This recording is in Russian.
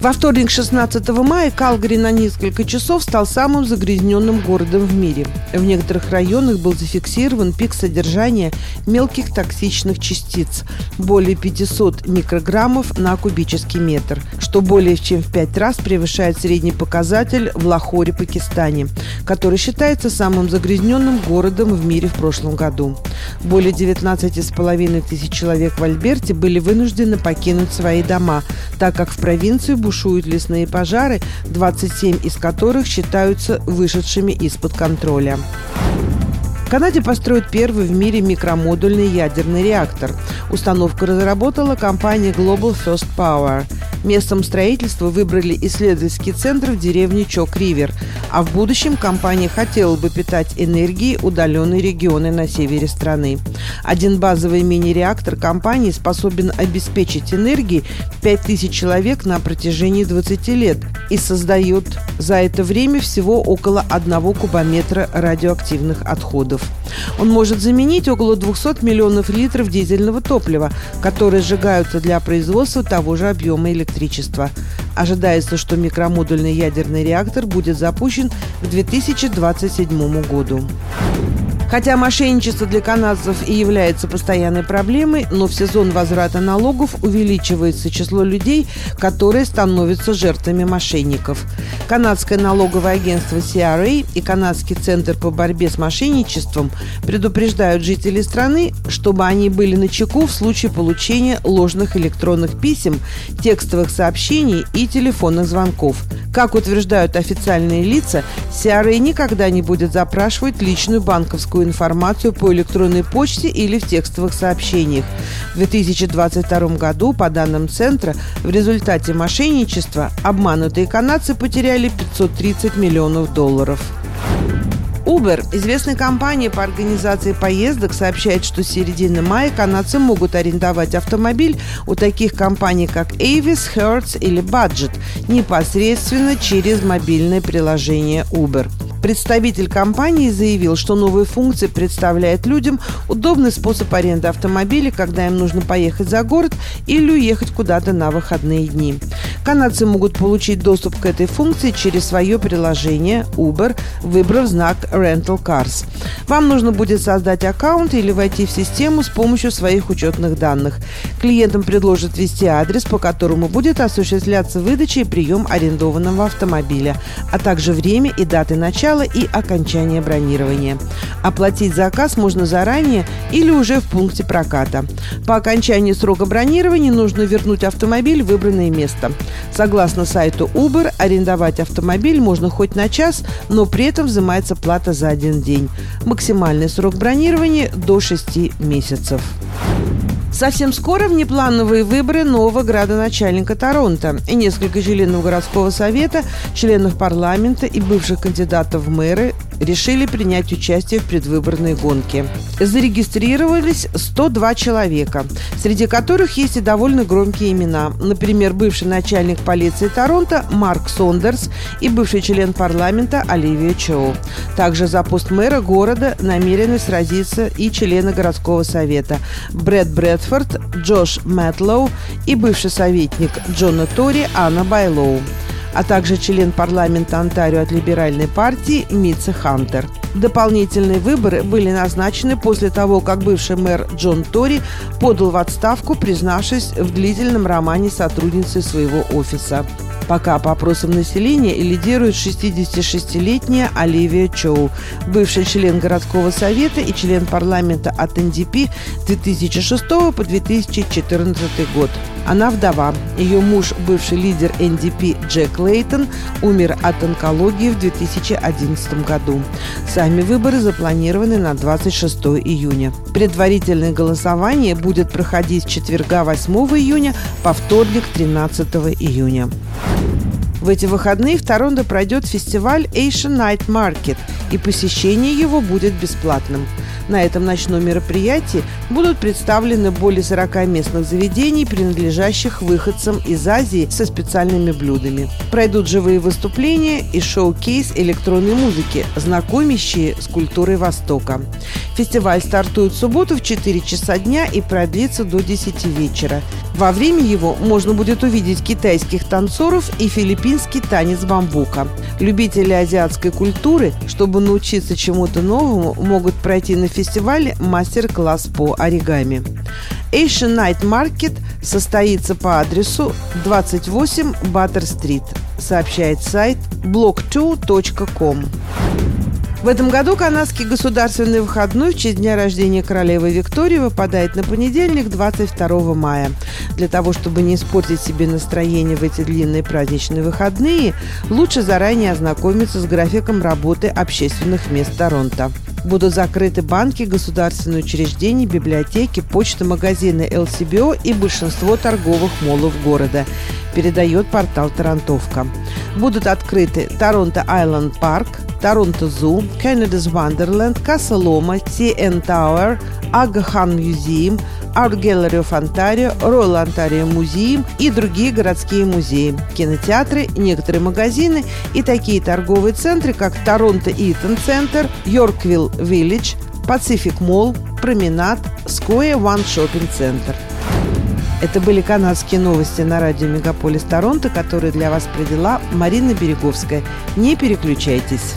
Во вторник, 16 мая, Калгари на несколько часов стал самым загрязненным городом в мире. В некоторых районах был зафиксирован пик содержания мелких токсичных частиц – более 500 микрограммов на кубический метр, что более чем в пять раз превышает средний показатель в Лахоре, Пакистане, который считается самым загрязненным городом в мире в прошлом году. Более 19,5 тысяч человек в Альберте были вынуждены покинуть свои дома, так как в провинцию бушуют лесные пожары, 27 из которых считаются вышедшими из-под контроля. В Канаде построят первый в мире микромодульный ядерный реактор. Установку разработала компания Global First Power – Местом строительства выбрали исследовательский центр в деревне Чок-Ривер, а в будущем компания хотела бы питать энергией удаленные регионы на севере страны. Один базовый мини-реактор компании способен обеспечить энергией 5000 человек на протяжении 20 лет и создает за это время всего около 1 кубометра радиоактивных отходов. Он может заменить около 200 миллионов литров дизельного топлива, которые сжигаются для производства того же объема электричества. Ожидается, что микромодульный ядерный реактор будет запущен к 2027 году. Хотя мошенничество для канадцев и является постоянной проблемой, но в сезон возврата налогов увеличивается число людей, которые становятся жертвами мошенников. Канадское налоговое агентство CRA и Канадский центр по борьбе с мошенничеством предупреждают жителей страны, чтобы они были на чеку в случае получения ложных электронных писем, текстовых сообщений и телефонных звонков. Как утверждают официальные лица, CRA никогда не будет запрашивать личную банковскую любую информацию по электронной почте или в текстовых сообщениях. В 2022 году, по данным Центра, в результате мошенничества обманутые канадцы потеряли 530 миллионов долларов. Uber, известная компания по организации поездок, сообщает, что с середины мая канадцы могут арендовать автомобиль у таких компаний, как Avis, Hertz или Budget, непосредственно через мобильное приложение Uber. Представитель компании заявил, что новые функции представляют людям удобный способ аренды автомобиля, когда им нужно поехать за город или уехать куда-то на выходные дни. Канадцы могут получить доступ к этой функции через свое приложение Uber, выбрав знак Rental Cars. Вам нужно будет создать аккаунт или войти в систему с помощью своих учетных данных. Клиентам предложат ввести адрес, по которому будет осуществляться выдача и прием арендованного автомобиля, а также время и даты начала начала и окончания бронирования. Оплатить заказ можно заранее или уже в пункте проката. По окончании срока бронирования нужно вернуть автомобиль в выбранное место. Согласно сайту Uber, арендовать автомобиль можно хоть на час, но при этом взимается плата за один день. Максимальный срок бронирования до 6 месяцев. Совсем скоро внеплановые выборы нового градоначальника Торонто. И несколько членов городского совета, членов парламента и бывших кандидатов в мэры решили принять участие в предвыборной гонке. Зарегистрировались 102 человека, среди которых есть и довольно громкие имена. Например, бывший начальник полиции Торонто Марк Сондерс и бывший член парламента Оливия Чоу. Также за пост мэра города намерены сразиться и члены городского совета Брэд Брэдфорд, Джош Мэтлоу и бывший советник Джона Тори Анна Байлоу а также член парламента Онтарио от либеральной партии Митца Хантер. Дополнительные выборы были назначены после того, как бывший мэр Джон Тори подал в отставку, признавшись в длительном романе сотрудницы своего офиса. Пока по опросам населения лидирует 66-летняя Оливия Чоу, бывший член городского совета и член парламента от НДП 2006 по 2014 год. Она вдова. Ее муж, бывший лидер НДП Джек Лейтон, умер от онкологии в 2011 году. Сами выборы запланированы на 26 июня. Предварительное голосование будет проходить с четверга 8 июня по вторник 13 июня. В эти выходные в Торонто пройдет фестиваль Asian Night Market, и посещение его будет бесплатным. На этом ночном мероприятии будут представлены более 40 местных заведений, принадлежащих выходцам из Азии со специальными блюдами. Пройдут живые выступления и шоу-кейс электронной музыки, знакомящие с культурой Востока. Фестиваль стартует в субботу в 4 часа дня и продлится до 10 вечера. Во время его можно будет увидеть китайских танцоров и филиппинский танец бамбука. Любители азиатской культуры, чтобы научиться чему-то новому, могут пройти на фестивале мастер-класс по оригами. Asian Night Market состоится по адресу 28 Баттер-стрит, сообщает сайт blog2.com. В этом году канадский государственный выходной в честь дня рождения королевы Виктории выпадает на понедельник, 22 мая. Для того, чтобы не испортить себе настроение в эти длинные праздничные выходные, лучше заранее ознакомиться с графиком работы общественных мест Торонто. Будут закрыты банки, государственные учреждения, библиотеки, почта, магазины LCBO и большинство торговых молов города, передает портал Тарантовка. Будут открыты Торонто Айленд Парк, Торонто Зу, Canada's Wonderland, Касалома, CN Tower, Агахан Музеем, Art Gallery of Ontario, Royal Ontario Museum и другие городские музеи, кинотеатры, некоторые магазины и такие торговые центры, как Торонто Итон Центр, Йорквилл Виллидж, Pacific Mall, Променад, Square One Shopping Center. Это были канадские новости на радио Мегаполис Торонто, которые для вас провела Марина Береговская. Не переключайтесь.